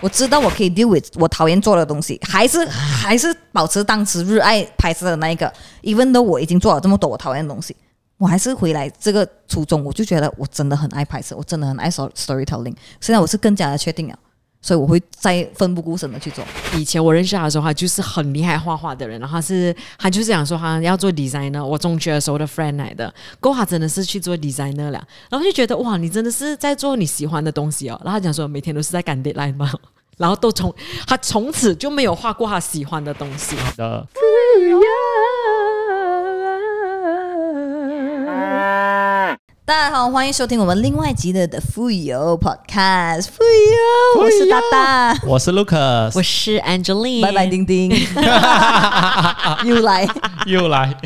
我知道我可以 deal with 我讨厌做的东西，还是 还是保持当时热爱拍摄的那一个，even though 我已经做了这么多我讨厌的东西，我还是回来这个初衷，我就觉得我真的很爱拍摄，我真的很爱 story storytelling。现在我是更加的确定了，所以我会再奋不顾身的去做。以前我认识他的时候，他就是很厉害画画的人，然后他是他就是想说他要做 designer，我中学的时候的 friend 来的，过后他真的是去做 designer 了，然后就觉得哇，你真的是在做你喜欢的东西哦。然后他讲说每天都是在赶 deadline 嘛，然后都从他从此就没有画过他喜欢的东西。的。大家好，欢迎收听我们另外一集的的富有 Podcast。富有，我是大大，我是 Lucas，我是 Angeline，拜拜，丁丁，又来。又来。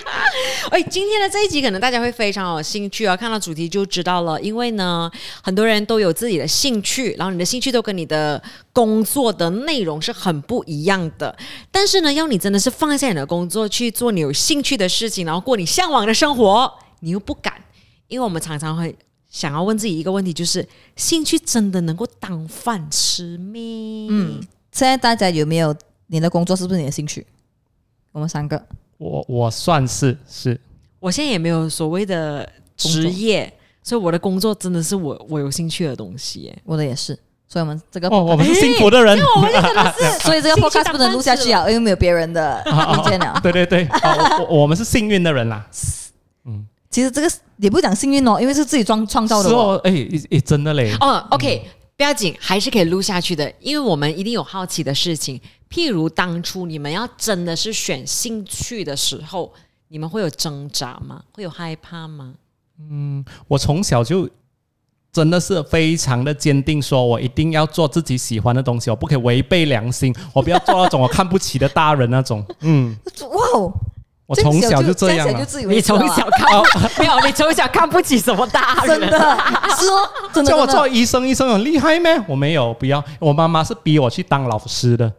哎，今天的这一集可能大家会非常有兴趣啊，看到主题就知道了。因为呢，很多人都有自己的兴趣，然后你的兴趣都跟你的工作的内容是很不一样的。但是呢，要你真的是放下你的工作去做你有兴趣的事情，然后过你向往的生活，你又不敢，因为我们常常会想要问自己一个问题，就是兴趣真的能够当饭吃咩？嗯，现在大家有没有你的工作是不是你的兴趣？我们三个，我我算是是，我现在也没有所谓的职业，所以我的工作真的是我我有兴趣的东西耶。我的也是，所以我们这个哦，我们是幸福的人。我们真的是 所以这个 podcast 不能录下去啊，因为没有别人的意见了。对对对，哦我我们是幸运的人啦。嗯其实这个也不讲幸运哦，因为是自己创创造的哦。是哦，哎哎，真的嘞。哦，OK，不要紧，还是可以录下去的，因为我们一定有好奇的事情。譬如当初你们要真的是选兴趣的时候，你们会有挣扎吗？会有害怕吗？嗯我从小就真的是非常的坚定，说我一定要做自己喜欢的东西，我不可以违背良心，我不要做那种我看不起的大人那种。嗯，哇哦，我从小就这样你从小看不 没有，你从小看不起什么大人？真的是哦，真的叫我做医生，医生很厉害咩？我没有，不要。我妈妈是逼我去当老师的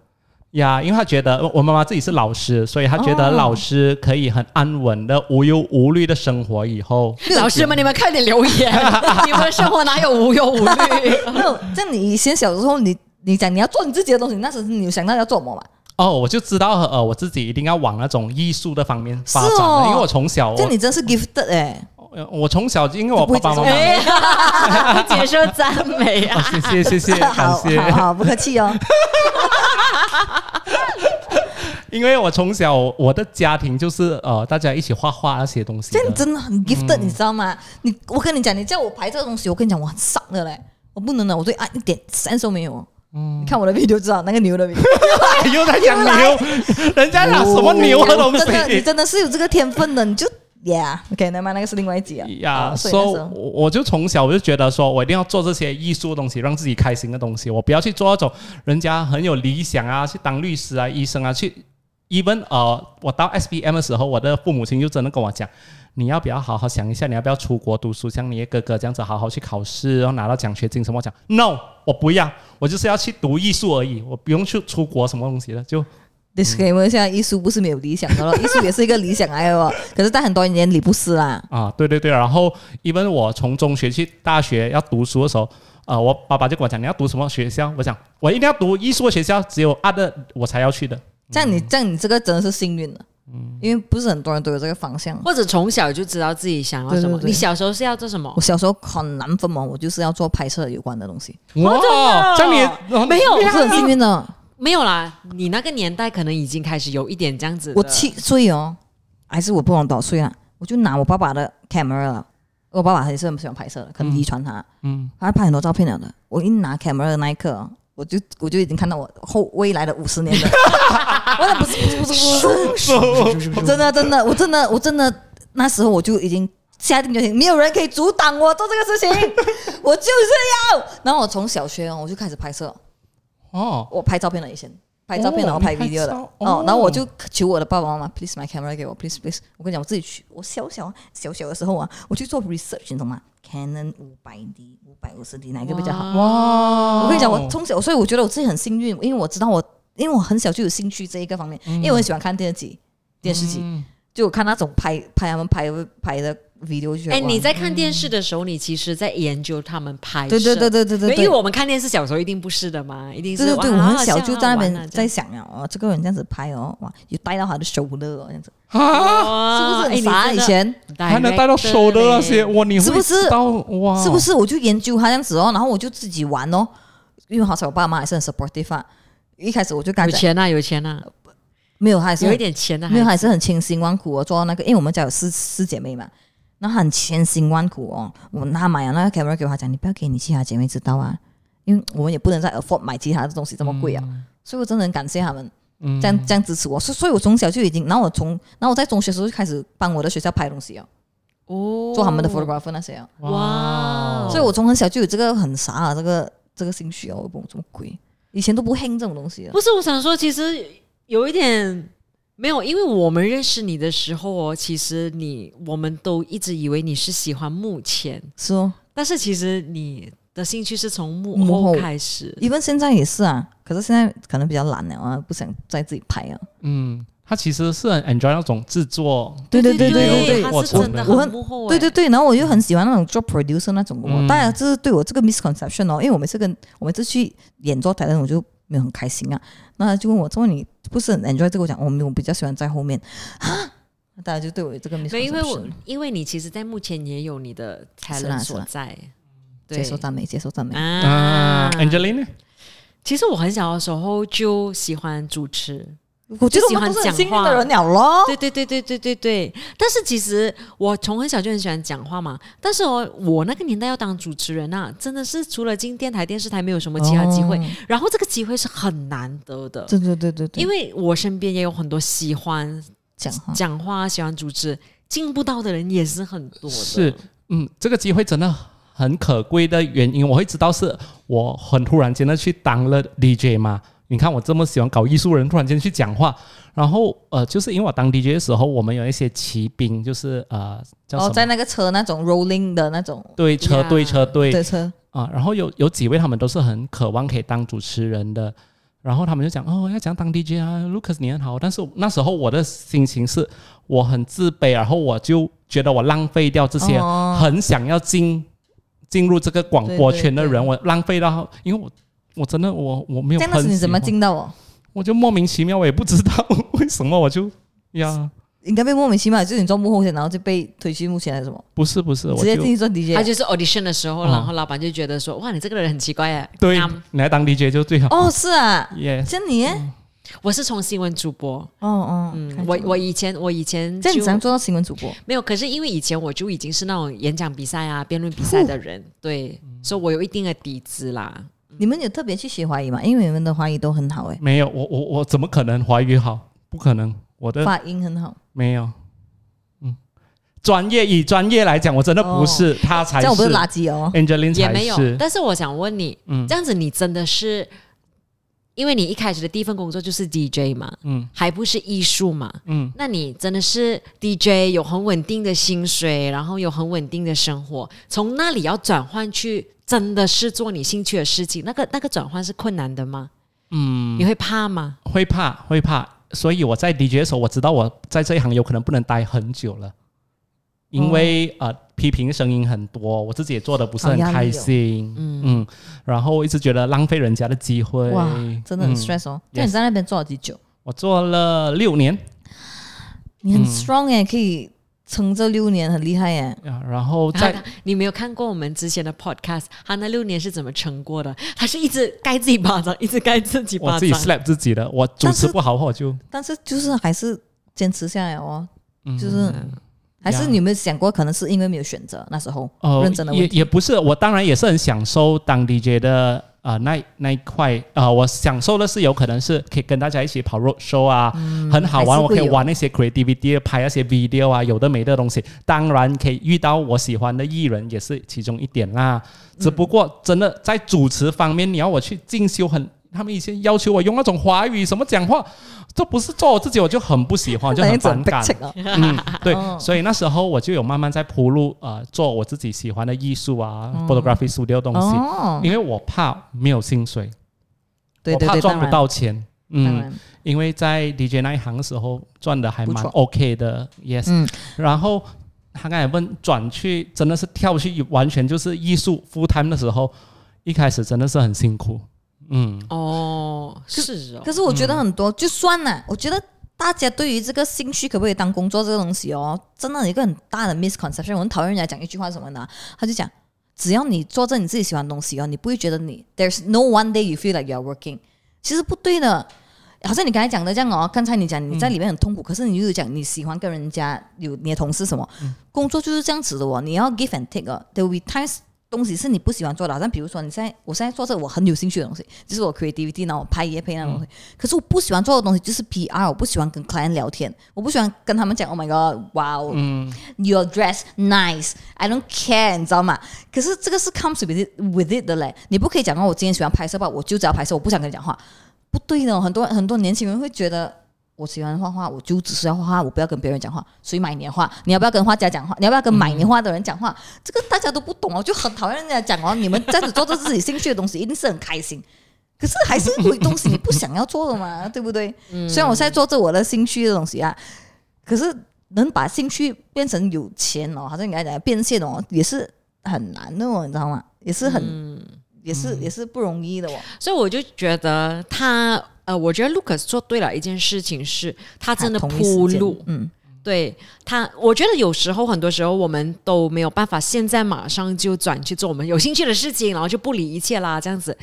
呀，因为她觉得我妈妈自己是老师，所以她觉得哦老师可以很安稳的、无忧无虑的生活。以后老师们，你们快点留言，你们生活哪有无忧无虑？没有。这样你以前小时候，你你讲你要做你自己的东西，那时候你有想到要做什么吗？哦，我就知道呃，我自己一定要往那种艺术的方面发展因为我从小我这你真是 gifted 哎，呃我从小因为我不会爸爸妈接受妈。哎，不接受赞美啊！哦谢谢谢谢，感好谢。好好，不客气哦。因为我从小我的家庭就是呃，大家一起画画那些东西的。这样你真的很 gifted，、你知道吗？你我跟你讲，你叫我排这个东西，我跟你讲，我很傻的嘞，我不能的，我对啊一点三都没有。嗯，你看我的 video 就知道那个牛的 video。又在讲牛，人家拿什么牛的东西？真的，你真的是有这个天分的，你就 yeah，OK，那么那个是另外一集啊。呀，哦所以我我就从小我就觉得说，我一定要做这些艺术的东西，让自己开心的东西。我不要去做那种人家很有理想啊，去当律师啊、医生啊，去 even 呃，我到 SBM 的时候，我的父母亲就真的跟我讲，你要不要好好想一下，你要不要出国读书，像你的哥哥这样子好好去考试，然后拿到奖学金什么？我讲 no，我不要，我就是要去读艺术而已，我不用去出国什么东西的，就 disclaimer，现在艺术不是没有理想的了，艺术也是一个理想来的哦。可 是，在很多人眼里不是啦。啊，对对对，然后，even 我从中学去大学要读书的时候，呃，我爸爸就跟我讲，你要读什么学校？我讲我一定要读艺术的学校，只有阿的我才要去的。这样你这样你这个真的是幸运的，嗯，因为不是很多人都有这个方向。或者从小就知道自己想要什么。对对对你小时候是要做什么我？小时候很难分嘛，我就是要做拍摄有关的东西，哇，这样你哦没有我是很幸运的。没有啦，你那个年代可能已经开始有一点这样子。我七岁哦，还是我不懂多少岁啊，我就拿我爸爸的 camera 了。我爸爸也是很喜欢拍摄的，可能遗传他，嗯，他拍很多照片了的。我一拿 camera 的那一刻哦，我就我就已经看到我后未来的五十年的。我的不是不是不是不是，我真的真的我真的我真的那时候我就已经下定决心，没有人可以阻挡我做这个事情，我就是要。然后我从小学哦，我就开始拍摄，哦，我拍照片了以前。拍照片然后拍 video 的照哦哦，然后我就求我的爸爸妈妈，please my camera 给我，please please。我跟你讲，我自己去，我小小小小的时候啊，我去做 research，你懂吗？Canon 五百 D、五百五十 D 哪一个比较好？哇我跟你讲，我从小，所以我觉得我自己很幸运，因为我知道我，因为我很小就有兴趣这一个方面，因为我很喜欢看电视剧，电视剧，嗯就看那种拍拍他们拍拍的 video 就觉得哎，哇你在看电视的时候，你其实在研究他们拍摄，对对对对对对因为。我们看电视小时候一定不是的嘛，一定是对对对，我哇很小就在那边在想啊，哦，这个人这样子拍哦，哇，有带到他的手的哦，这样子，啊，是不是哎很傻？以前还能带到手的那些，哇，你是不是哇？是不？是？我就研究他这样子哦，然后我就自己玩哦，因为好彩我爸妈还是很 supportive 啊。一开始我就感觉，有钱呐，有钱呐，没有，还是有一点钱的，没有，还是很千辛万苦哦，做到那个，因为我们家有四四姐妹嘛，然后他很千辛万苦哦。我他买了那个 camera 给我，他讲你不要给你其他姐妹知道啊，因为我们也不能再 afford 买其他的东西这么贵啊，所以我真的很感谢他们嗯这样这样支持我。所所以我从小就已经，然后我从然后我在中学时候就开始帮我的学校拍东西啊，哦，做他们的 photographer 那些啊，哇所以我从很小就有这个很傻啊这个这个兴趣哦，我不懂这么贵，以前都不 hang 这种东西的。不是，我想说，其实有一点没有，因为我们认识你的时候哦，其实你我们都一直以为你是喜欢幕前，是哦，但是其实你的兴趣是从幕幕后。后开始。因为现在也是啊，可是现在可能比较懒了啊，不想再自己拍啊。嗯，他其实是很 enjoy 那种制作，对对对对对他我是真的我很幕后欸，对对对，然后我又很喜欢那种做 producer 那种当然这是对我这个 misconception 哦，因为我每次跟我每次去演做台那，我就没有很开心啊。那他就问我，说你不是很 enjoy 这个？我讲我没有，我比较喜欢在后面啊。大家就对我有这个没有因为我因为你其实，在目前也有你的是啦 talent 是啦所在，对接受赞美，接受赞美。啊，Angelina，其实我很小的时候就喜欢主持，我觉得喜欢我们都是很幸运讲话的人了咯。对对对对对对对。但是其实我从很小就很喜欢讲话嘛，但是我我那个年代要当主持人啊，真的是除了进电台、电视台，没有什么其他机会。哦然后这个机会是很难得的，对对对对对，因为我身边也有很多喜欢讲话讲话、喜欢主持，进不到的人也是很多的。是嗯，这个机会真的很可贵的原因，我会知道是我很突然间的去当了 DJ 嘛。你看我这么喜欢搞艺术人，突然间去讲话，然后呃，就是因为我当 DJ 的时候，我们有一些骑兵，就是呃哦，在那个车那种 rolling 的那种对车队车队对车，啊，然后有有几位他们都是很渴望可以当主持人的，然后他们就讲哦要讲当 DJ 啊，Lucas 你很好，但是那时候我的心情是我很自卑，然后我就觉得我浪费掉这些哦。很想要进进入这个广播圈的人，对对对。我浪费到，因为我我真的我我没有这样那时你怎么进到我？我就莫名其妙，我也不知道为什么我就呀，应该被莫名其妙，就是你做幕后先，然后就被推去幕前还是什么？不是不是，我直接进去做 DJ 啊。他就是 audition 的时候，嗯然后老板就觉得说：“哇，你这个人很奇怪哎。”对嗯你来当 DJ 就最好。哦，是啊，Yes，像你耶，我是从新闻主播，哦哦，嗯，我我以前我以前就这样你怎样做到新闻主播？没有，可是因为以前我就已经是那种演讲比赛啊、辩论比赛的人，对，所以我有一定的底子啦。你们有特别去学华语吗？因为你们的华语都很好哎，没有我我我怎么可能华语好？不可能，我的发音很好。没有，嗯，专业以专业来讲，我真的不是，他才是这样我不是垃圾哦。Angelina 才也没有，，但是我想问你，嗯这样子你真的是，因为你一开始的第一份工作就是 DJ 嘛，嗯。还不是艺术嘛，嗯，那你真的是 DJ，有很稳定的薪水，然后有很稳定的生活，从那里要转换去真的是做你兴趣的事情，那个那个转换是困难的吗？嗯，你会怕吗？会怕会怕，所以我在 DJ 的时候，我知道我在这一行有可能不能待很久了，因为、呃批评声音很多，我自己也做的不是很开心，嗯然后一直觉得浪费人家的机会，哇，真的很嗯 stress 哦。那你在那边做了几久？我做了六年你很嗯 strong 哎，可以撑这六年，很厉害耶。啊，然后他在你没有看过我们之前的 podcast，他那六年是怎么撑过的？他是一直盖自己巴掌，一直盖自己巴掌我自己掌。slap 自己的，我主持不好我就但是就是还是坚持下来哦，嗯就是还是你有没有想过，可能是因为没有选择那时候哦认真的也。也不是，我当然也是很享受当 DJ 的啊、呃那那一块啊、呃我享受的是有可能是可以跟大家一起跑 road show 啊，很好玩，我可以玩那些 creativity，拍那些 video 啊，有的没的东西。当然可以遇到我喜欢的艺人，也是其中一点啦。只不过真的在主持方面，你要我去进修很。他们以前要求我用那种华语什么讲话，这不是做我自己，我就很不喜欢，就很反感。哦。嗯，对，哦所以那时候我就有慢慢在铺路，呃，做我自己喜欢的艺术啊、嗯 photography studio 东西，哦，因为我怕没有薪水，对对对，我怕赚不到钱。嗯，因为在 DJ 那一行的时候赚的还蛮 OK 的，yes。嗯然后他刚才问转去真的是跳去完全就是艺术 full time 的时候，一开始真的是很辛苦。嗯，哦，是哦，可是我觉得很多，就算了，我觉得大家对于这个兴趣可不可以当工作这个东西哦，真的有一个很大的 misconception。我很讨厌人家讲一句话什么呢？他就讲，只要你做着你自己喜欢的东西哦，你不会觉得你 there's no one day you feel like you are working。其实不对的，好像你刚才讲的这样哦，刚才你讲你在里面很痛苦，可是你又讲你喜欢跟人家有你的同事什么，工作就是这样子的哦，你要 give and take 哦，there will be times 东西是你不喜欢做的，好像比如说你现在我现在做这个我很有兴趣的东西，就是我 creativity，然后我拍夜配那种东西。可是我不喜欢做的东西就是 PR，我不喜欢跟 client 聊天，我不喜欢跟他们讲 Oh my God，wow，嗯 your dress nice，I don't care，你知道吗？可是这个是 comes with it with it 的嘞，你不可以讲哦，我今天喜欢拍摄吧，我就只要拍摄，我不想跟你讲话，不对的哦。很多很多年轻人会觉得。我喜欢画画，我就只是要画画，我不要跟别人讲话。谁买年画？你要不要跟画家讲话？你要不要跟买年画的人讲话？这个大家都不懂哦，就很讨厌人家讲哦。你们这样子做着自己兴趣的东西，一定是很开心。可是还是有东西你不想要做的嘛，对不对？虽然我现在做着我的兴趣的东西啊，可是能把兴趣变成有钱哦，好像你刚才讲变现哦，也是很难的哦，你知道吗？也是很，也是也是不容易的哦。所以我就觉得他，呃，我觉得 Lucas 做对了一件事情是，他真的铺路，嗯，对他，我觉得有时候很多时候我们都没有办法现在马上就转去做我们有兴趣的事情，然后就不理一切啦，这样子。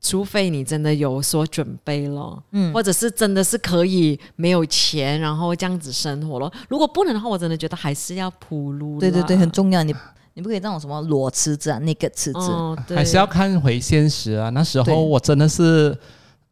除非你真的有所准备了，嗯，或者是真的是可以没有钱，然后这样子生活了。如果不能的话，我真的觉得还是要铺路。对对对，很重要。你你不可以那种什么裸辞职啊，那个辞职。哦，对，还是要看回现实啊。那时候我真的是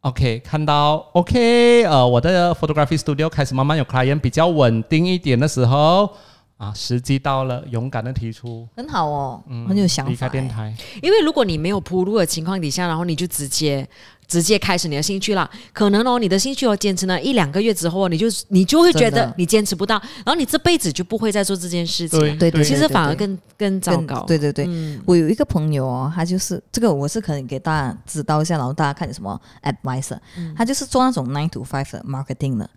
OK，看到 OK，呃，我的 photography studio 开始慢慢有 client 比较稳定一点的时候啊，时机到了，勇敢的提出，很好哦，很有想法。离开电台。因为如果你没有铺路的情况底下，然后你就直接直接开始你的兴趣了，可能哦，你的兴趣哦坚持了一两个月之后哦，你就你就会觉得你坚持不到，然后你这辈子就不会再做这件事情了。对对其实反而更更糟糕。对对对，嗯我有一个朋友哦，他就是这个，我是可以给大家指导一下，然后大家看有什么 advice 的。他就是做那种 nine to five 的 marketing 的，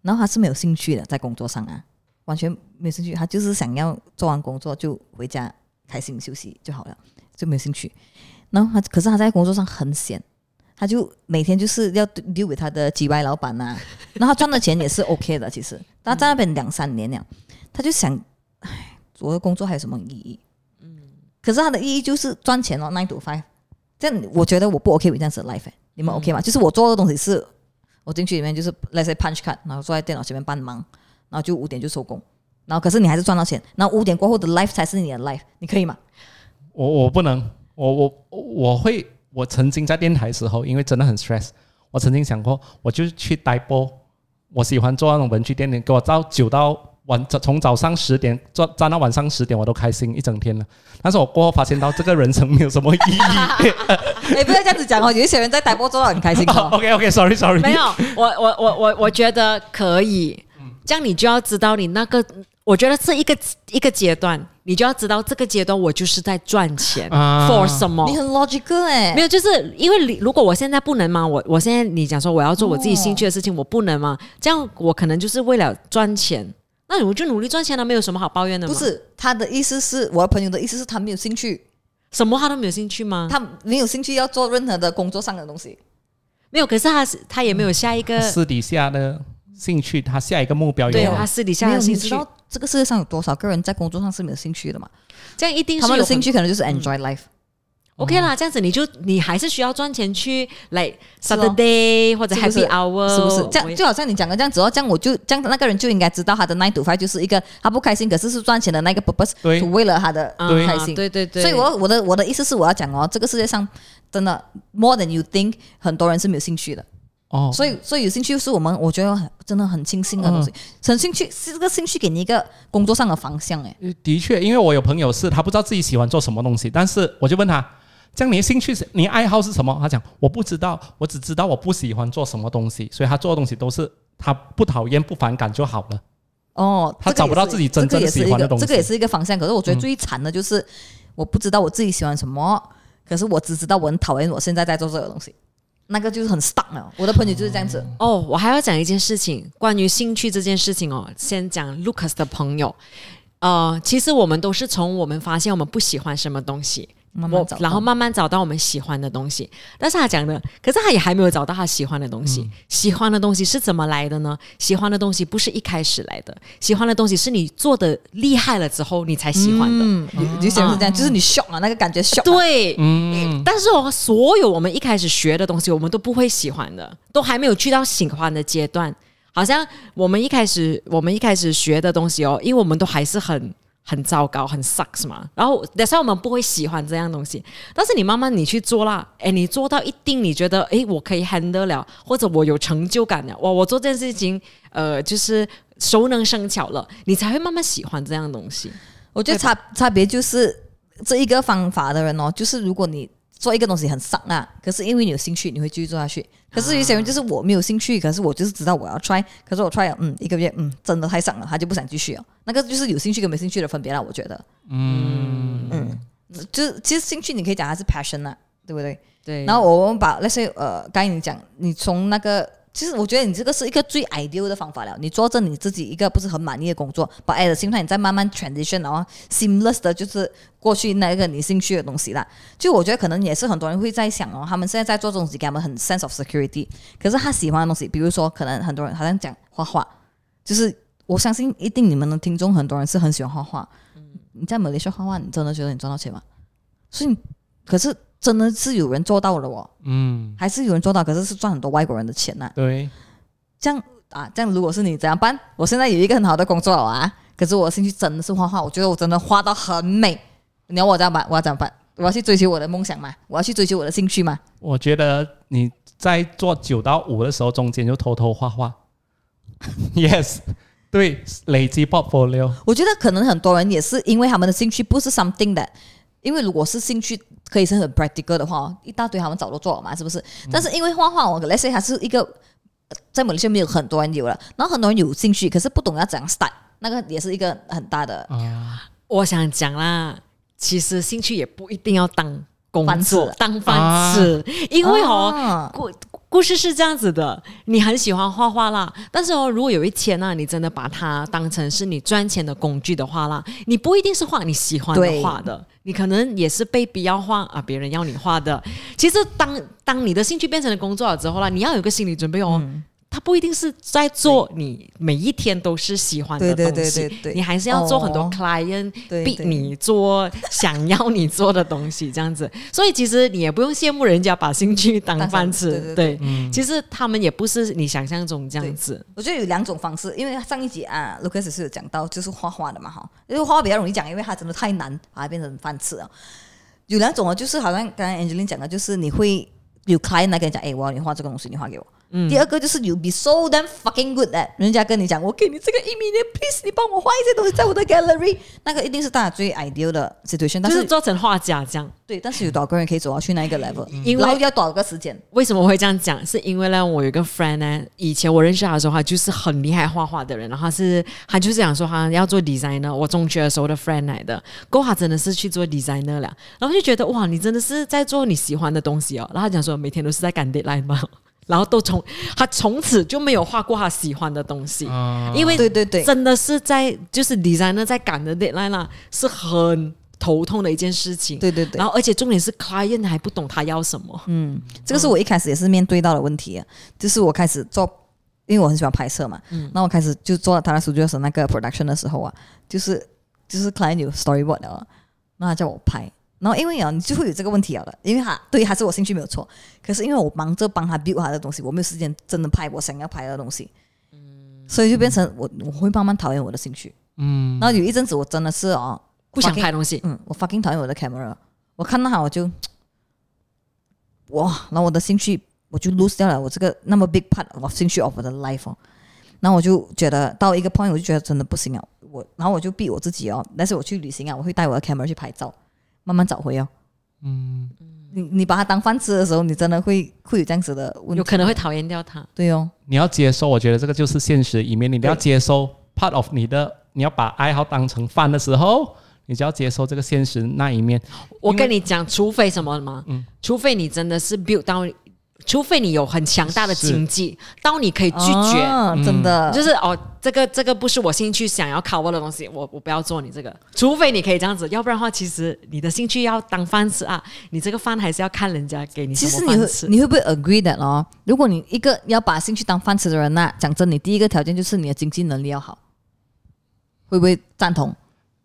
然后他是没有兴趣的，在工作上啊，完全没有兴趣，他就是想要做完工作就回家开心休息就好了，就没有兴趣。然后他可是他在工作上很闲。他就每天就是要 deal with 他的 G Y 老板呐、然后他赚的钱也是 OK 的，其实他在那边两三年了，他就想，唉，我的工作还有什么意义？嗯可是他的意义就是赚钱哦，nine to five。这样我觉得我不 OK 这样子的 life，、你们 OK 吗？就是我做的东西是，我进去里面就是 let's say punch card，然后坐在电脑前面帮忙，然后就五点就收工，然后可是你还是赚到钱，然后五点过后的 life 才是你的 life，你可以吗？我我不能，我我我会，我曾经在电台的时候，因为真的很 stress，我曾经想过，我就去代播，我喜欢做那种文具店，你给我到九到晚，从早上十点做站到晚上十点，我都开心一整天了。但是我过后发现到这个人生没有什么意义。哎，不要这样子讲哦，有一些人在台播做到很开心哦。OK OK，sorry sorry，没有，我我我我我觉得可以，这样你就要知道你那个，我觉得这一个一个阶段，你就要知道这个阶段我就是在赚钱、啊 for 什么你。很 logical 哎、没有，就是因为你如果我现在不能嘛？我我现在你讲说我要做我自己兴趣的事情，我不能吗？这样我可能就是为了赚钱，那我就努力赚钱了，没有什么好抱怨的。不是他的意思是，我的朋友的意思是他没有兴趣，什么他都没有兴趣吗？他没有兴趣要做任何的工作上的东西。没有，可是他是他也没有下一个，私底下的兴趣，他下一个目标有对他私底下没有，的兴趣，你知道这个世界上有多少个人在工作上是没有兴趣的嘛？这样一定是他们的有兴趣可能就是 enjoy life。OK 啦，这样子你就你还是需要赚钱去来是哦 Saturday 或者 Happy Hour，是不是？这样就好像你讲的这样子哦，这样我就这样那个人就应该知道他的 nine to five 就是一个他不开心，可是是赚钱的那个 purpose，对就为了他的啊开心。对对对，所以我我的我的意思是我要讲哦，这个世界上真的 more than you think，很多人是没有兴趣的。哦，所以所以有兴趣是我们我觉得很真的很庆幸的东西。很兴趣是这个兴趣给你一个工作上的方向哎。的确，因为我有朋友是他不知道自己喜欢做什么东西，但是我就问他，这样你的兴趣是你爱好是什么？他讲我不知道，我只知道我不喜欢做什么东西，所以他做的东西都是他不讨厌不反感就好了。哦，他找不到自己真正喜欢的东西这个也是一个方向。可是我觉得最惨的就是、我不知道我自己喜欢什么，可是我只知道我很讨厌我现在在做这个东西，那个就是很 stuck 了。我的朋友就是这样子。哦，我还要讲一件事情，关于兴趣这件事情哦。先讲 Lucas 的朋友，呃，其实我们都是从我们发现我们不喜欢什么东西，慢慢找然后慢慢找到我们喜欢的东西。但是他讲的，可是他也还没有找到他喜欢的东西。喜欢的东西是怎么来的呢？喜欢的东西不是一开始来的，喜欢的东西是你做的厉害了之后你才喜欢的。嗯，有有些人是这样，就是你 shock 啊，那个感觉啊。对，嗯，但是我所有我们一开始学的东西，我们都不会喜欢的，都还没有去到喜欢的阶段。好像我们一开始我们一开始学的东西哦，因为我们都还是很很糟糕，很 sucks 嘛。然后，但是我们不会喜欢这样东西。但是你慢慢你去做啦，诶，你做到一定，你觉得诶，我可以 handle 了，或者我有成就感了，哇，我做这件事情，呃，就是熟能生巧了，你才会慢慢喜欢这样东西。我觉得差差别就是这一个方法的人哦，就是如果你做一个东西很丧啊，可是因为你有兴趣，你会继续做下去。可是有些人就是我没有兴趣，可是我就是知道我要 try，可是我 try 了，嗯，一个月，嗯，真的太丧了，他就不想继续了。那个就是有兴趣跟没兴趣的分别了，我觉得。嗯嗯，就是其实兴趣你可以讲它是 passion 啊，对不对？对，然后我们把那些呃，刚才你讲，你从那个，其实我觉得你这个是一个最 ideal 的方法了。你做着你自己一个不是很满意的工作，把 at the same time 你再慢慢 transition，然后 seamless 的就是过去那个你兴趣的东西啦。就我觉得可能也是很多人会在想哦，他们现在在做这种东西，给他们很 sense of security。可是他喜欢的东西，比如说可能很多人好像讲画画，就是我相信一定你们的听众很多人是很喜欢画画。嗯你在马来西亚画画，你真的觉得你赚到钱吗？所以，可是真的是有人做到了哦。嗯，还是有人做到，可是是赚很多外国人的钱呐、对，这样啊，这样如果是你怎样办？我现在有一个很好的工作了啊，可是我的兴趣真的是画画，我觉得我真的画到很美。你要我怎样办？我要怎样办？我要去追求我的梦想吗？我要去追求我的兴趣吗？我觉得你在做九到五的时候，中间就偷偷画画。yes，对，累积 portfolio。我觉得可能很多人也是因为他们的兴趣不是 something that，因为如果是兴趣可以是很 practical 的话，一大堆他们早都做了嘛，是不是？但是因为画画，我 let's say 还是一个呃在马来西亚没有很多人有了，然后很多人有兴趣，可是不懂要怎样 start，那个也是一个很大的啊，我想讲啦，其实兴趣也不一定要当工作吃当饭吃，因为哦，啊故故事是这样子的，你很喜欢画画啦，但是哦，如果有一天呢、你真的把它当成是你赚钱的工具的话啦，你不一定是画你喜欢的画的，你可能也是被逼要画啊，别人要你画的。其实当当你的兴趣变成了工作了之后啦，你要有个心理准备哦。嗯它不一定是在做你每一天都是喜欢的东西，对对对。对你还是要做很多哦。client 逼对。对你做想要你做的东西，这样子。所以其实你也不用羡慕人家把兴趣当饭吃，对对对。其实他们也不是你想象中这样子。我觉得有两种方式，因为上一集啊，Lucas 是有讲到就是画画的嘛哈，因为画画比较容易讲，因为它真的太难把它变成饭吃了。有两种啊，就是好像刚才 Angeline 讲的，就是你会有 client 来跟你讲，哎，我要你画这个东西，你画给我。第二个就是 you be so damn fucking good at，人家跟你讲，我给你这个一 million，please，你帮我画一些东西在我的 gallery，那个一定是大家最 ideal 的 situation，但就是是做成画家这样，对，但是有多少个人可以走到去那一个 level？因为然后要多少个时间？为什么我会这样讲？是因为呢，我有一个 friend 呢，以前我认识他的时候，他就是很厉害画画的人，然后他是他就是讲说他要做 designer，我中学的时候的 friend 来的，过后他真的是去做 designer 了，然后就觉得哇，你真的是在做你喜欢的东西哦。然后他讲说每天都是在赶 deadline 嘛，然后都从他从此就没有画过他喜欢的东西，啊因为对对对，真的是在就是 designer 在赶的 deadline 啦，是很头痛的一件事情。对对对然。后而且重点是 client 还不懂他要什么。嗯，这个是我一开始也是面对到的问题啊，就是我开始做，因为我很喜欢拍摄嘛，嗯，那我开始就做他的 studio 那个 production 的时候啊，就是就是 client 有 storyboard 了啊，那他叫我拍，然后因为啊，你就会有这个问题了的，因为他对还是我兴趣没有错，可是因为我忙着帮他 build 他的东西，我没有时间真的拍我想要拍的东西，嗯，所以就变成我我会慢慢讨厌我的兴趣，嗯，然后有一阵子我真的是哦，不想拍东西，嗯，我 fucking 讨厌我的 camera，我看到它我就哇，然后我的兴趣我就 lose 掉了我这个那么 big part of 兴趣 of 我的 life 哦，然后我就觉得到一个 point 我就觉得真的不行啊，我然后我就逼我自己哦，但是我去旅行啊，我会带我的 camera 去拍照，慢慢找回哦。嗯，你你把它当饭吃的时候，你真的会会有这样子的问题，有可能会讨厌掉它。对哦，你要接受，我觉得这个就是现实一面，你要接受 part of 你的，你要把爱好当成饭的时候，你就要接受这个现实那一面。我跟你讲，除非什么吗？嗯除非你真的是 build 到除非你有很强大的经济，到你可以拒绝。哦真的就是哦，这个这个不是我兴趣想要 cover 的东西，我我不要做你这个，除非你可以这样子，要不然的话，其实你的兴趣要当饭吃啊，你这个饭还是要看人家给你其实你会。你会不会 agree that 哦？如果你一个要把兴趣当饭吃的人那讲真，你第一个条件就是你的经济能力要好，会不会赞同？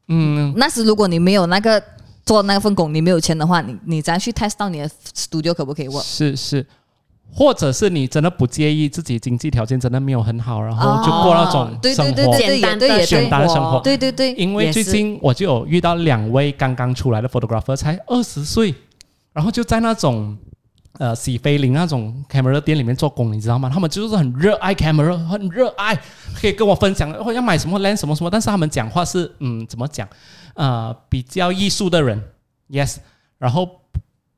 嗯，那时如果你没有那个做那份工，你没有钱的话，你你再去 test 到你的 studio 可不可以 work？是是，或者是你真的不介意自己经济条件真的没有很好，然后就过那种哦对生活。对对对对，简单的也对简对，单的生活对对对，因为最近我就有遇到两位刚刚出来的 photographer，才二十岁，然后就在那种呃喜菲林那种 camera 店里面做工，你知道吗？他们就是很热爱 camera，很热爱，可以跟我分享哦要买什么 lens 什么什么，但是他们讲话是嗯怎么讲呃比较艺术的人，yes，然后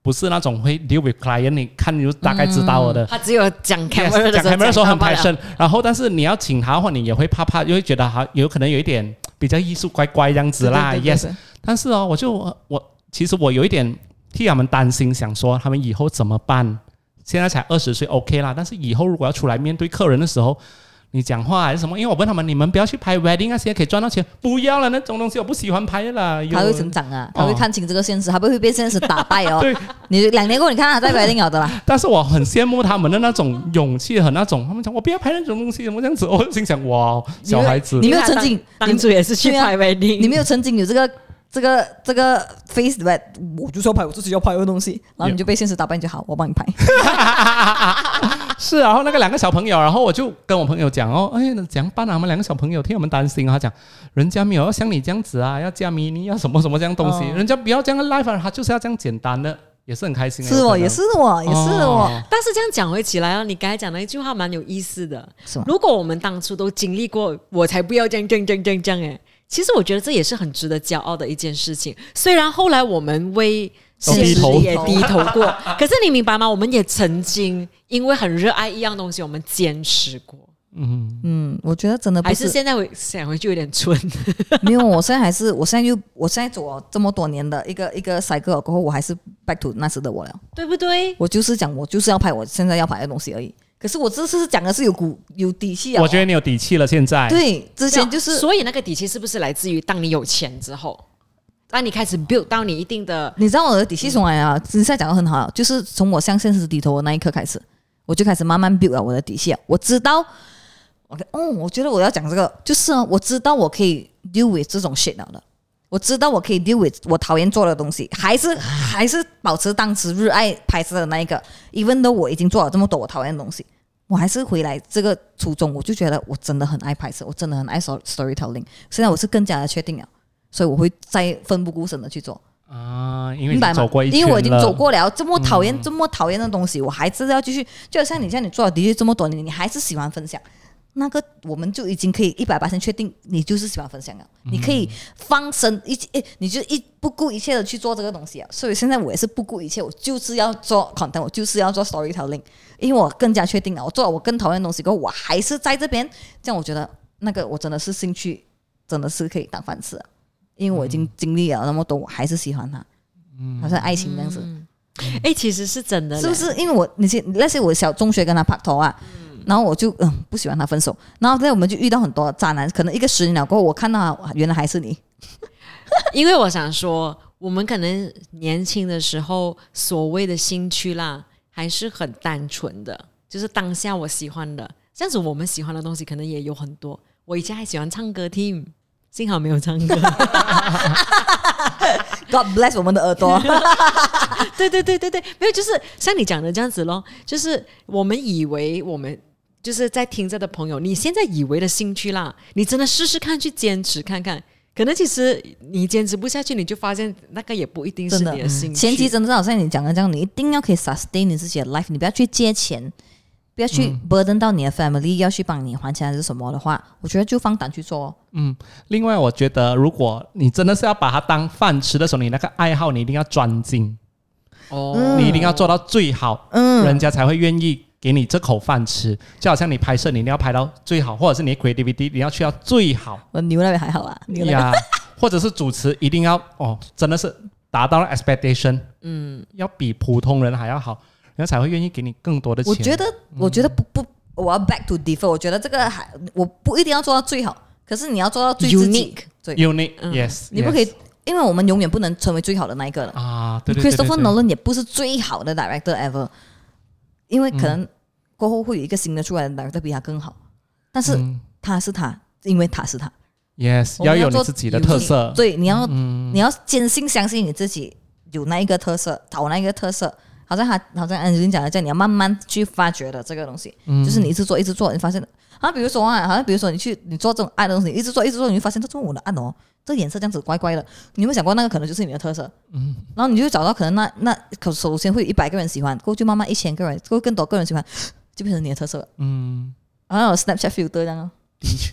不是那种会 deal with client，你看你就大概知道我的。他只有讲 Yes，camera 的讲 camera 的时候很讲到罢了 passion，然后但是你要请他的话，你也会怕怕，又会觉得好有可能有一点比较艺术乖乖这样子啦。对对对 yes，但是哦，我就我其实我有一点替他们担心，想说他们以后怎么办？现在才二十岁，OK 啦，但是以后如果要出来面对客人的时候，你讲话还是什么？因为我问他们，你们不要去拍 wedding 那些可以赚到钱，不要了，那种东西我不喜欢拍了。他会成长啊，他会看清这个现实，他不会被现实打败哦。对，你两年后你看他在 wedding 有的啦，但是我很羡慕他们的那种勇气和那种，他们讲我不要拍那种东西，怎么这样子？我心想哇，小孩子你没有曾经当当初也是去拍 wedding，你没有曾经有这个这个这个 face 对吧？我就是要拍我自己要拍的东西，然后你就被现实打败就好，我帮你拍。是，然后那个两个小朋友，然后我就跟我朋友讲哦，哎，那怎样办啊？我们两个小朋友替我们担心啊，他讲人家没有要像你这样子啊，要加迷你，要什么什么这样东西，哦人家不要这样的 life，、啊、他就是要这样简单的，也是很开心。是我，有可能也是我，也是我，哦 但是这样讲回起来啊，你刚才讲的一句话蛮有意思的。如果我们当初都经历过，我才不要这样这样这样这样这样哎。其实我觉得这也是很值得骄傲的一件事情。虽然后来我们为都低头现实也低头过，可是你明白吗？我们也曾经因为很热爱一样东西，我们坚持过。嗯，嗯，我觉得真的不还是现在回想回去有点蠢。没有，我现在还是，我现在又，我现在走了这么多年的一个一个 cycle 过后，我还是 back to 那时的我了。对不对？我就是讲，我就是要拍我现在要拍的东西而已。可是我这次是讲的是有骨有底气啊。我觉得你有底气了，现在。对，之前就是所以那个底气是不是来自于当你有钱之后，当你开始 build 到你一定的你知道我的底气从哪里啊？你现在讲的很好，就是从我向现实低头的那一刻开始，我就开始慢慢 build 了我的底气啊。我知道，OK，哦，我觉得我要讲这个，就是啊，我知道我可以 deal with 这种 shit 了的，我知道我可以 deal with 我讨厌做的东西，还是还是保持当时热爱拍摄的那一个，even though 我已经做了这么多我讨厌的东西。我还是回来这个初衷，我就觉得我真的很爱拍摄，我真的很爱 story storytelling。现在我是更加的确定了，所以我会再奋不顾身的去做。啊，因为明白吗因为我已经走过了这么讨厌、这么讨厌的东西，我还是要继续。就像你像你做了的确这么多年，你还是喜欢分享，那个我们就已经可以一百八十确定你就是喜欢分享了。你可以放生一诶，你就一不顾一切的去做这个东西啊。所以现在我也是不顾一切，我就是要做 content，我就是要做 storytelling，因为我更加确定了，我做了我更讨厌的东西过后，我还是在这边。这样我觉得那个我真的是兴趣，真的是可以当饭吃啊。因为我已经经历了那么多，我还是喜欢它，好像爱情这样子。哎，其实是真的，是不是？因为我那些那些我小中学跟他拍拖啊，然后我就嗯不喜欢他分手，然后在我们就遇到很多渣男，可能一个十年了过后，我看到他原来还是你，因为我想说，我们可能年轻的时候所谓的兴趣啦，还是很单纯的，就是当下我喜欢的。这样子，我们喜欢的东西可能也有很多。我以前还喜欢唱歌 team，幸好没有唱歌。God bless 我们的耳朵。对对对对对，没有，就是像你讲的这样子咯，就是我们以为我们就是在听着的朋友，你现在以为的兴趣啦，你真的试试看，去坚持看看，可能其实你坚持不下去，你就发现那个也不一定是你的兴趣。前提真的是好像你讲的这样，你一定要可以 sustain 你自己的 life，你不要去借钱，不要去 burden 到你的 family 要去帮你还钱还是什么的话，我觉得就放胆去做哦。另外，我觉得如果你真的是要把它当饭吃的时候，你那个爱好你一定要专精，哦，你一定要做到最好，嗯人家才会愿意给你这口饭吃。就好像你拍摄，你一定要拍到最好，或者是你 creativity 你要去到最好我牛那边还好啊，牛那边呀，或者是主持一定要哦，真的是达到了 expectation，嗯，要比普通人还要好。人家才会愿意给你更多的钱。我觉得，我觉得不不，我要 back to default。我觉得这个还我不一定要做到最好，可是你要做到最 Unique 对，unique yes，你不可以，因为我们永远不能成为最好的那一个了。啊，对对对对 Christopher Nolan 也不是最好的 director ever，因为可能过后会有一个新的出来的 director 比他更好，但是嗯。他是他，因为他是他，yes，要要有你自己的特色。对，你要嗯。你要坚信相信你自己有那一个特色，找那一个特色。好像他好像安吉讲的这样，你要慢慢去发掘的这个东西，嗯。就是你一直做一直做，你发现啊，比如说啊，好像比如说你去你做这种爱的东西，你一直做一直做，你会发现这做我的爱哦，这颜色这样子怪怪的，你有没有想过那个可能就是你的特色？嗯，然后你就找到可能那那可首先会有一百个人喜欢，过后就慢慢一千个人，过后更多个人喜欢，就变成你的特色了。嗯，好像有 Snapchat filter 这样哦。的确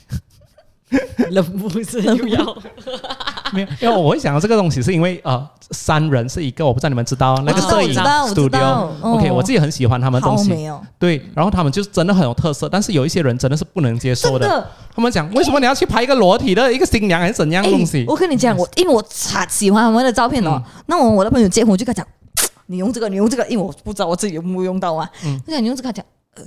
冷不是又要 没有，因为我会想到这个东西，是因为呃，三人是一个，我不知道你们知道那个摄影 studio。OK，哦我自己很喜欢他们东西，对，然后他们就是真的很有特色，但是有一些人真的是不能接受的。他们讲为什么你要去拍一个裸体的一个新娘还是怎样东西哎？我跟你讲，我因为我超喜欢他们的照片哦。那我我的朋友结婚，我就跟他讲，你用这个，你用这个，因为我不知道我自己有没有用到啊。嗯我讲你用这个，讲呃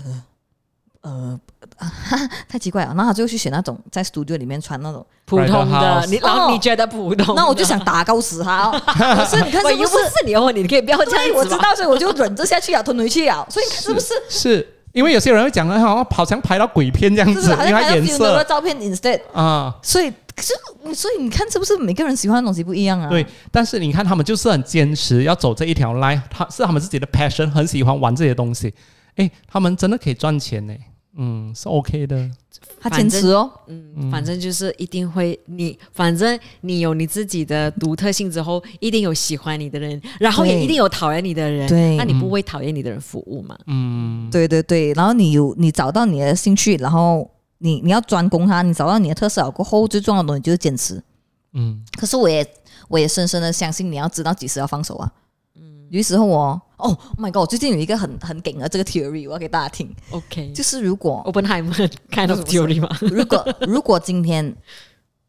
呃、啊哈哈太奇怪了。然后他就去选那种在 studio 里面穿那种，普通的，你然后你觉得普通的，那我就想打高死他哦。可是你看喂，是不是又不？是你哦，你可以不要这，样我知道，所以我就忍着下去啊，吞回去啊。所以你看是不是？是因为有些人会讲的好像好像拍到鬼片这样子，就 是好因为颜像拍到 funeral 的色照片 instead。啊。所以，可是所以你看是不是每个人喜欢的东西不一样啊？对，但是你看他们就是很坚持要走这一条 line，他是他们自己的 passion，很喜欢玩这些东西。诶，他们真的可以赚钱呢，嗯，是 OK 的。他坚持哦。嗯，反正就是一定会你，反正你有你自己的独特性之后，一定有喜欢你的人，然后也一定有讨厌你的人。对那你不为讨厌你的人服务嘛？嗯，对对对，然后你有你找到你的兴趣，然后你你要专攻它，你找到你的特色了过后，最重要的东西就是坚持。嗯，可是我也我也深深的相信，你要知道几时要放手啊。嗯，有时候我哦，Oh my god，我最近有一个很很顶的这个 theory，我要给大家听，OK，就是如果 Oppenheimer kind of theory 吗。如果如果今天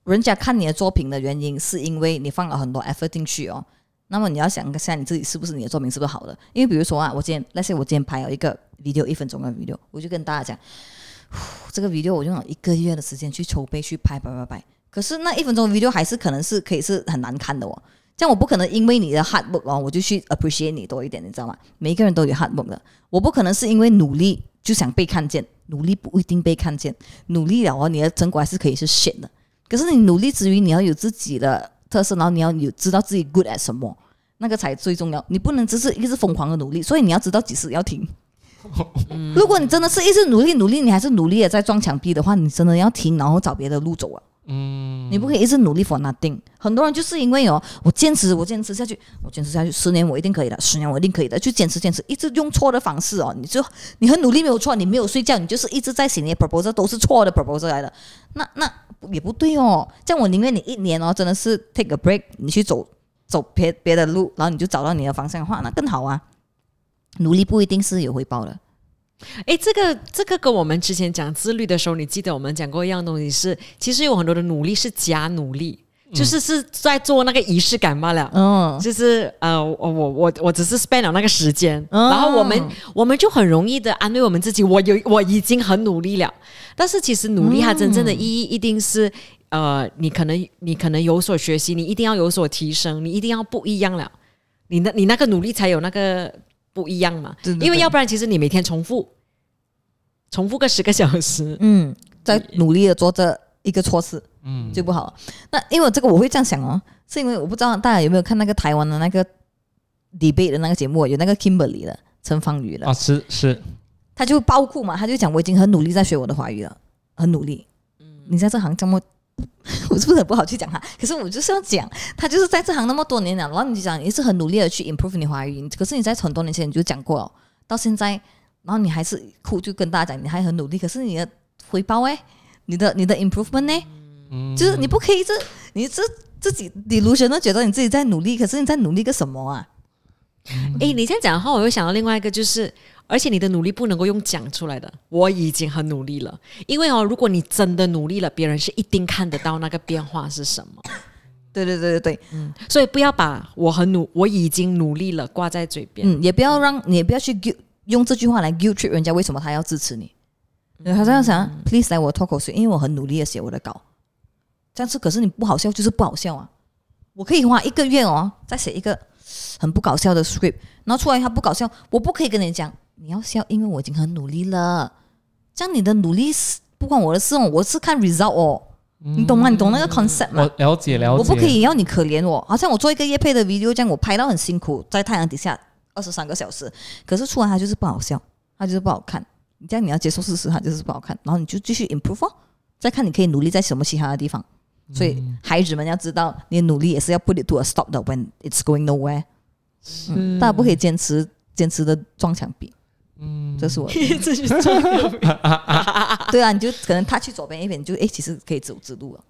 人家看你的作品的原因，是因为你放了很多 effort 进去哦，那么你要想一下你自己是不是你的作品是不是好的？因为比如说啊，我今天那些我今天拍了一个 video 一分钟的 video，我就跟大家讲，这个 video 我用了一个月的时间去筹备去拍拍拍拍，可是那一分钟的 video 还是可能是可以是很难看的哦。这样我不可能因为你的 hard work 哦，我就去 appreciate 你多一点，你知道吗？每一个人都有 hard work 的，我不可能是因为努力就想被看见，努力不一定被看见，努力了哦，你的成果还是可以是 shit 的。可是你努力之余，你要有自己的特色，然后你要有知道自己 good at 什么，那个才最重要。你不能只是一直疯狂的努力，所以你要知道几时要停。如果你真的是一直努力努力，你还是努力的在撞墙壁的话，你真的要停，然后找别的路走啊。嗯，你不可以一直努力 for nothing。很多人就是因为哦，我坚持，我坚持下去，我坚持下去，十年我一定可以的，十年我一定可以的，就坚持坚持，一直用错的方式哦，你就你很努力没有错，你没有睡觉，你就是一直在写你的 proposal 都是错的 proposal 来的，那那也不对哦。这样我宁愿你一年哦，真的是 take a break，你去走走别别的路，然后你就找到你的方向的话，那更好啊。努力不一定是有回报的，哎，这个这个跟我们之前讲自律的时候，你记得我们讲过一样东西是，其实有很多的努力是假努力，就是是在做那个仪式感罢了。嗯，就是呃，我我我我只是 spend 了那个时间，嗯。然后我们我们就很容易的安慰我们自己，我有我已经很努力了。但是其实努力它真正的意义一定是，呃，你可能你可能有所学习，你一定要有所提升，你一定要不一样了，你那你那个努力才有那个不一样嘛。对对对因为要不然，其实你每天重复重复个十个小时，嗯，在努力的做这一个措施，嗯，就不好。那因为这个我会这样想哦，是因为我不知道大家有没有看那个台湾的那个 debate 的那个节目，有那个 Kimberly 的陈芳宇的，啊，是是，他就爆酷嘛，他就讲我已经很努力在学我的华语了，很努力。你在这行这么，我是不是很不好去讲他？可是我就是要讲，他就是在这行那么多年了，然后你就讲你是很努力的去 improve 你华语，可是你在很多年前你就讲过了，到现在，然后你还是哭，就跟大家讲你还很努力，可是你的回报哎，你的你的 improvement 呢？嗯，就是你不可以这你这自己 delusion 都觉得你自己在努力，可是你在努力个什么啊？诶，你这样讲的话，我又想到另外一个，就是而且你的努力不能够用讲出来的。我已经很努力了，因为哦，如果你真的努力了，别人是一定看得到那个变化是什么。对对对对对，嗯所以不要把我很努，我已经努力了挂在嘴边。嗯，也不要让你也不要去用这句话来 guilt trip 人家，为什么他要支持你？他这样想，please 来我脱口水，因为我很努力的写我的稿，这样子可是你不好笑就是不好笑啊。我可以花一个月哦，再写一个很不搞笑的 script，然后出来他不搞笑，我不可以跟你讲你要笑，因为我已经很努力了。这样你的努力是不关我的事哦，我是看 result 哦，你懂吗？你懂那个 concept 吗？我了解了解。我不可以要你可怜我，好像我做一个夜配的 video 这样，我拍到很辛苦，在太阳底下二十三个小时，可是出来它就是不好笑，它就是不好看。你这样你要接受事实，它就是不好看，然后你就继续 improve，哦再看你可以努力在什么其他的地方。所以孩子们要知道，你努力也是要 put it to a stop 的，when it's going nowhere。嗯，大家不可以坚持坚持的撞墙壁。嗯，这是我的。这是重要对啊，你就可能他去左边一边，你就诶，其实可以走直路了。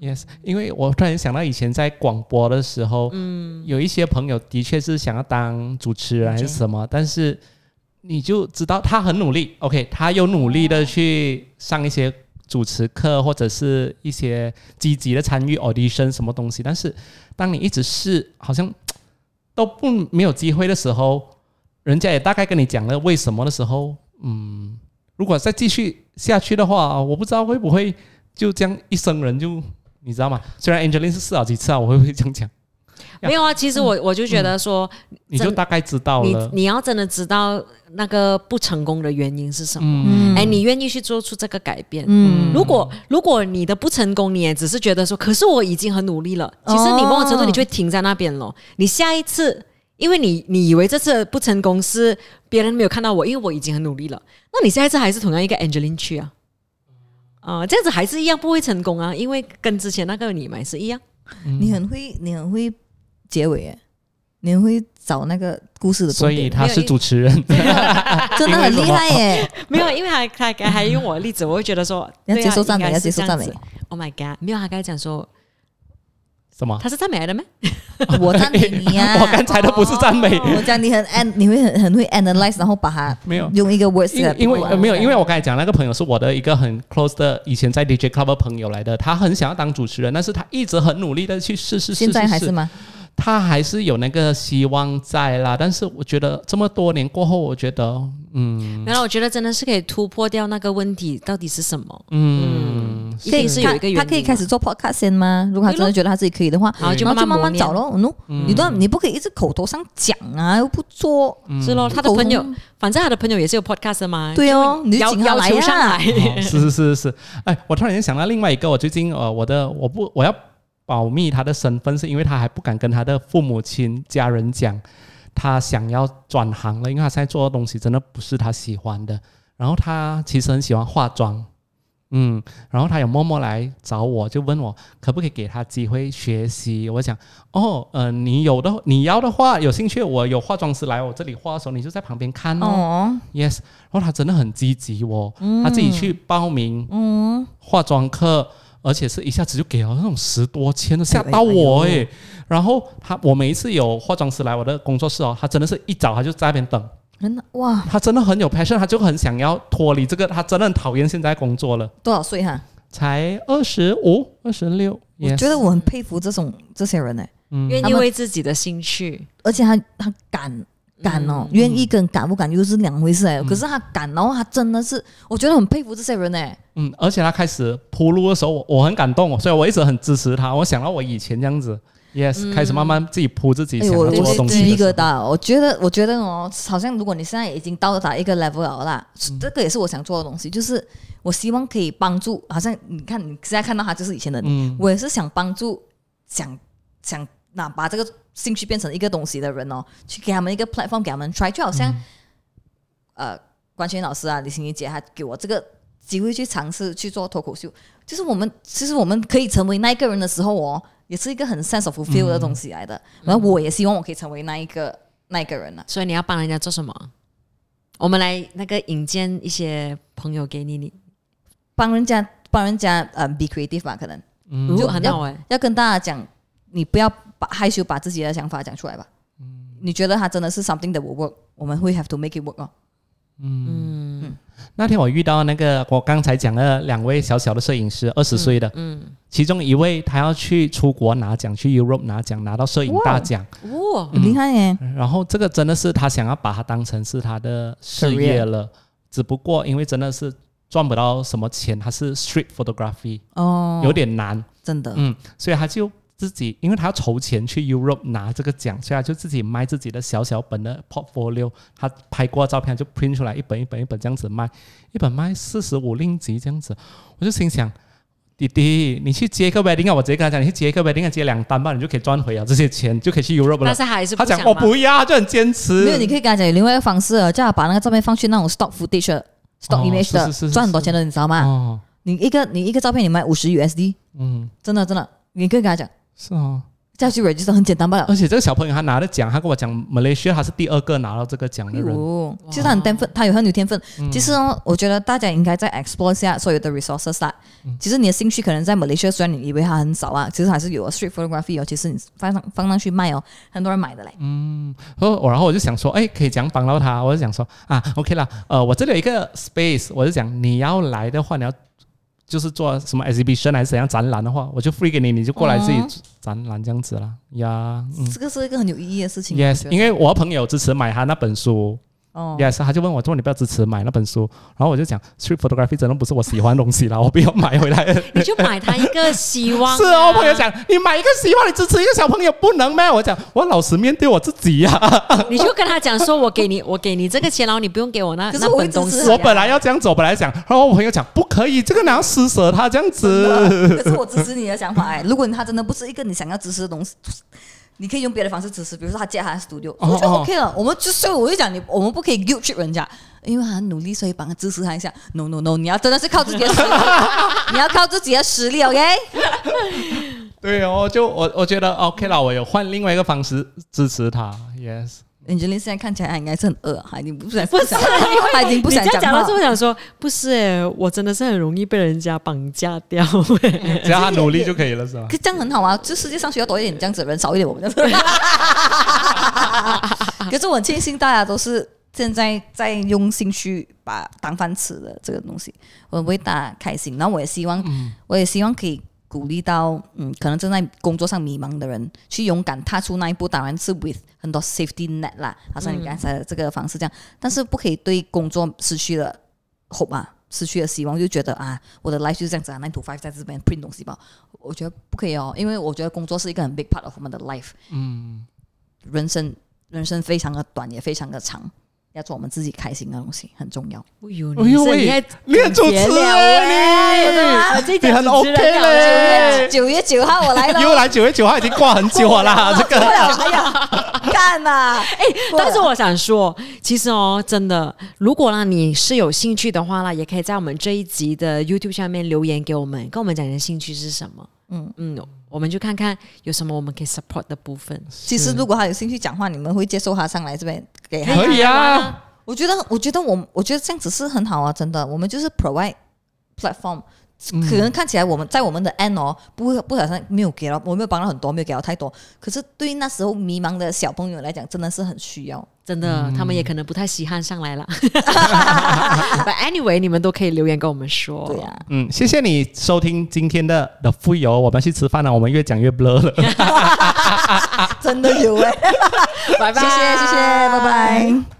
Yes，因为我突然想到以前在广播的时候，嗯，有一些朋友的确是想要当主持人还是什么，但是你就知道他很努力，OK，他有努力的去上一些主持课或者是一些积极的参与 audition 什么东西，但是当你一直试好像都不没有机会的时候，人家也大概跟你讲了为什么的时候，嗯，如果再继续下去的话，我不知道会不会就这样一生人就你知道吗？虽然 Angelina 是试好几次啊，我会不会这样讲？没有啊，其实我我就觉得说，你就大概知道你了。你要真的知道那个不成功的原因是什么，嗯哎，你愿意去做出这个改变。嗯如果如果你的不成功，你也只是觉得说，可是我已经很努力了，其实你某种程度你就会停在那边了。你下一次，因为你你以为这次不成功是别人没有看到我，因为我已经很努力了，那你下一次还是同样一个 Angeline 去啊，啊、这样子还是一样不会成功啊，因为跟之前那个你们是一样。你很会，你很会结尾耶，你会找那个故事的所，以他是主持人，真的很厉害耶！没有，因为他他他还用我的例子，我会觉得说 你要接受赞美，要接受赞美。Oh my god！没有，他刚才讲说什么？他是赞美来的吗？我赞美你呀、我刚才都不是赞美，我讲你很 an，你会很很会 analyze，然后把它没有。用一个 words 因因为呃没有，因为我我刚才讲那个朋友是我的一个很 close 的以前在 DJ Club 的朋友来的，他很想要当主持人，但是他一直很努力的去试试试，现在还是吗？他还是有那个希望在啦。但是我觉得这么多年过后，我觉得嗯原来我觉得真的是可以突破掉那个问题到底是什么。嗯，一定是有一个原因他他可以开始做 podcast 先吗？如果他真的觉得他自己可以的话，然后就慢慢慢慢找咯。喏，你都你不可以一直口头上讲啊，又不做。是咯，他的朋友，反正他的朋友也是有 podcast 的嘛。对哦，你就要请他来要求上啊。来。哦是是是是，哎，我突然间想到另外一个，我最近呃，我的我不我要保密他的身份，是因为他还不敢跟他的父母亲家人讲，他想要转行了，因为他现在做的东西真的不是他喜欢的。然后他其实很喜欢化妆，嗯，然后他有默默来找我，就问我可不可以给他机会学习。我讲哦，呃，你有的你要的话，有兴趣，我有化妆师来我这里化的时候，你就在旁边看哦。哦，Yes，然后他真的很积极哦，他自己去报名嗯，化妆课，而且是一下子就给了那种十多千的，吓哎到我哎。然后他，我每一次有化妆师来我的工作室哦，他真的是一早他就在那边等，真的？哇，他真的很有 passion，他就很想要脱离这个，他真的很讨厌现在工作了，多少岁哈？才二十五、二十六，我觉得我很佩服这种这些人呢，嗯。愿意为自己的兴趣，而且他他敢敢哦，愿意跟敢不敢又是两回事哎。可是他敢，然后他真的是，我觉得很佩服这些人哎。嗯，而且他开始铺路的时候，我我很感动哦，所以我一直很支持他。我想到我以前这样子，yes，、开始慢慢自己铺自己想要做的东西的时候。疙瘩。我觉得，我觉得哦，好像如果你现在已经到达一个 level 了啦，这个也是我想做的东西，就是我希望可以帮助，好像你看你现在看到他就是以前的你，嗯我也是想帮助，想想那把这个兴趣变成一个东西的人哦，去给他们一个 platform，给他们 try，就好像、呃关群老师啊，李欣怡姐，她给我这个机会去尝试去做脱口秀，就是我们其实我们可以成为那一个人的时候哦，也是一个很 sense of fulfill 的东西来的。然后我也希望我可以成为那一个那一个人呢、啊。所以你要帮人家做什么？我们来那个引荐一些朋友给你，你。帮人家帮人家呃 be creative 吧，可能。嗯。就就要很好哎。要跟大家讲，你不要把害羞把自己的想法讲出来吧。嗯你觉得他真的是 something that will work，我们会 have to make it work 哦。嗯。那天我遇到那个我刚才讲的两位小小的摄影师，二十岁的，嗯其中一位他要去出国拿奖，去 Europe 拿奖，拿到摄影大奖。哇，很厉害耶！然后这个真的是他想要把它当成是他的事业了，只不过因为真的是赚不到什么钱，他是 street photography，哦，有点难，真的，嗯，所以他就自己，因为他要筹钱去 Europe 拿这个奖，所以他就自己卖自己的小小本的 portfolio，他拍过照片就 print 出来一本一本一本这样子卖，一本卖四十五令吉这样子，我就心想。弟弟，你去接一个 wedding 啊！我直接跟他讲，你去接一个 wedding 啊，接两单吧，你就可以赚回啊这些钱，就可以去 Europe 了但。是还是他讲我不要，就很坚持。没有，你可以跟他讲有另外一个方式，叫他把那个照片放去那种 stock footage 的、stock 哦 image 的是是是，赚很多钱的，你知道吗？哦，你一个你一个照片你卖五十 USD，嗯，真的真的，你可以跟他讲，是哦。这样去 register 很简单罢了。而且这个小朋友他拿的奖，他跟我讲，Malaysia 他是第二个拿到这个奖的人。哦，其实他很天分，他有很有天分。嗯其实哦，我觉得大家应该再 explore 一下所有的 resources 啦。嗯其实你的兴趣可能在 Malaysia，虽然你以为它很少啊，其实还是有 street photography 哦。其实你放上放上去卖哦，很多人买的嘞。嗯然后我然后我就想说，哎，可以怎样帮到他？我就想说啊，OK 啦，呃，我这里有一个 space，我就讲你要来的话，你要就是做什么 exhibition 还是怎样展览的话，我就 free 给你，你就过来自己哦展览这样子啦。呀，嗯这个是一个很有意义的事情。，yes，因为为我朋友支持买他那本书。哦 Yes，他就问我说：“你不要支持买那本书？”然后我就讲，street photography 真的不是我喜欢的东西啦，我不要买回来。你就买他一个希望、啊。是哦，朋友讲，你买一个希望，你支持一个小朋友不能咩？我讲，我老实面对我自己呀、你就跟他讲说，我给你，我给你这个钱，然后你不用给我那那可是我会本东西支持。我本来要这样走，本来讲，然后我朋友讲不可以，这个你要施舍他这样子。可是我支持你的想法哎，如果他真的不是一个你想要支持的东西。你可以用别的方式支持，比如说他借他的 studio，哦我觉得哦 OK 了。我们就所以我就讲你，我们不可以 guilt trip 人家，因为他很努力，所以帮他支持他一下。No No No，你要真的是靠自己的实力，你要靠自己的实力，OK？对哦，就我我觉得 OK 了，我有换另外一个方式支持他。Yes，Angelina 现在看起来他应该是很饿，他已经不想不是，想因为他已经不想讲了你这样讲到之。后，想说不是诶，我真的是很容易被人家绑架掉诶。只要他努力就可以了，是吧可？是这样很好啊，这世界上需要多一点这样子的人，少一点我们这样子。可是我很庆幸大家都是现在在用心去把当饭吃的这个东西，我很为大家开心。然后我也希望，我也希望可以鼓励到嗯，可能正在工作上迷茫的人，去勇敢踏出那一步。当然是 with 很多 safety net 啦，好像你刚才的这个方式这样，但是不可以对工作失去了 hope 啊。失去了希望，就觉得啊，我的 life 就是这样子啊，nine to five 在这边 print 东西吧。我觉得不可以哦，因为我觉得工作是一个很 big part of 我们的 life。嗯，人生人生非常的短，也非常的长，要做我们自己开心的东西很重要。哎呦，你是你还你很主持了哎你很 OK 了嘞九月九号我来了，又来九月九号已经挂很久了啦，这个。哎呀，干呐！哎，但是我想说，其实哦，真的，如果呢你是有兴趣的话啦，也可以在我们这一集的 YouTube 下面留言给我们，跟我们讲你的兴趣是什么。嗯嗯，我们就看看有什么我们可以 support 的部分。其实如果他有兴趣讲话，你们会接受他上来这边给他可以啊，我觉得，我觉得我，我觉得这样子是很好啊，真的。我们就是 provide platform，、可能看起来我们在我们的 end 哦，不不小心没有给到，我没有帮到很多，没有给到太多。可是对于那时候迷茫的小朋友来讲，真的是很需要。真的，他们也可能不太稀罕上来了。But anyway，你们都可以留言跟我们说。对啊，嗯，谢谢你收听今天的的富有，我们去吃饭了，我们越讲越 blur 了。真的有哎、拜拜，谢谢谢谢，拜拜。